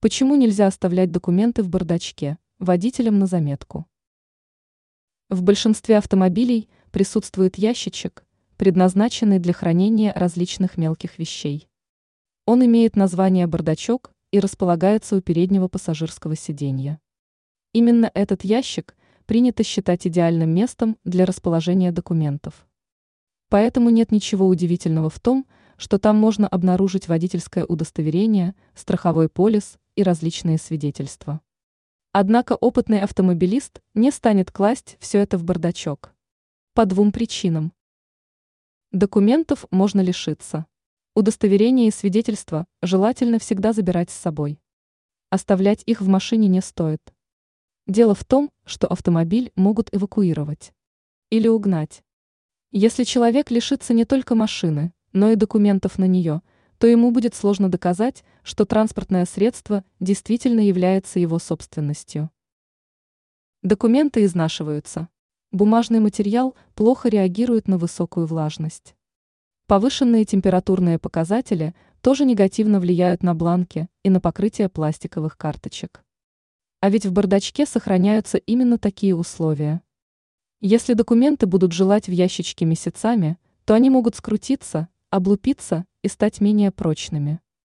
Почему нельзя оставлять документы в бардачке, водителям на заметку? В большинстве автомобилей присутствует ящичек, предназначенный для хранения различных мелких вещей. Он имеет название бардачок и располагается у переднего пассажирского сиденья. Именно этот ящик принято считать идеальным местом для расположения документов. Поэтому нет ничего удивительного в том, что там можно обнаружить водительское удостоверение, страховой полис и различные свидетельства. Однако опытный автомобилист не станет класть все это в бардачок. По двум причинам. Документов можно лишиться. Удостоверения и свидетельства желательно всегда забирать с собой. Оставлять их в машине не стоит. Дело в том, что автомобиль могут эвакуировать или угнать. Если человек лишится не только машины, но и документов на нее – то ему будет сложно доказать, что транспортное средство действительно является его собственностью. Документы изнашиваются. Бумажный материал плохо реагирует на высокую влажность. Повышенные температурные показатели тоже негативно влияют на бланки и на покрытие пластиковых карточек. А ведь в бардачке сохраняются именно такие условия. Если документы будут желать в ящичке месяцами, то они могут скрутиться, облупиться и стать менее прочными.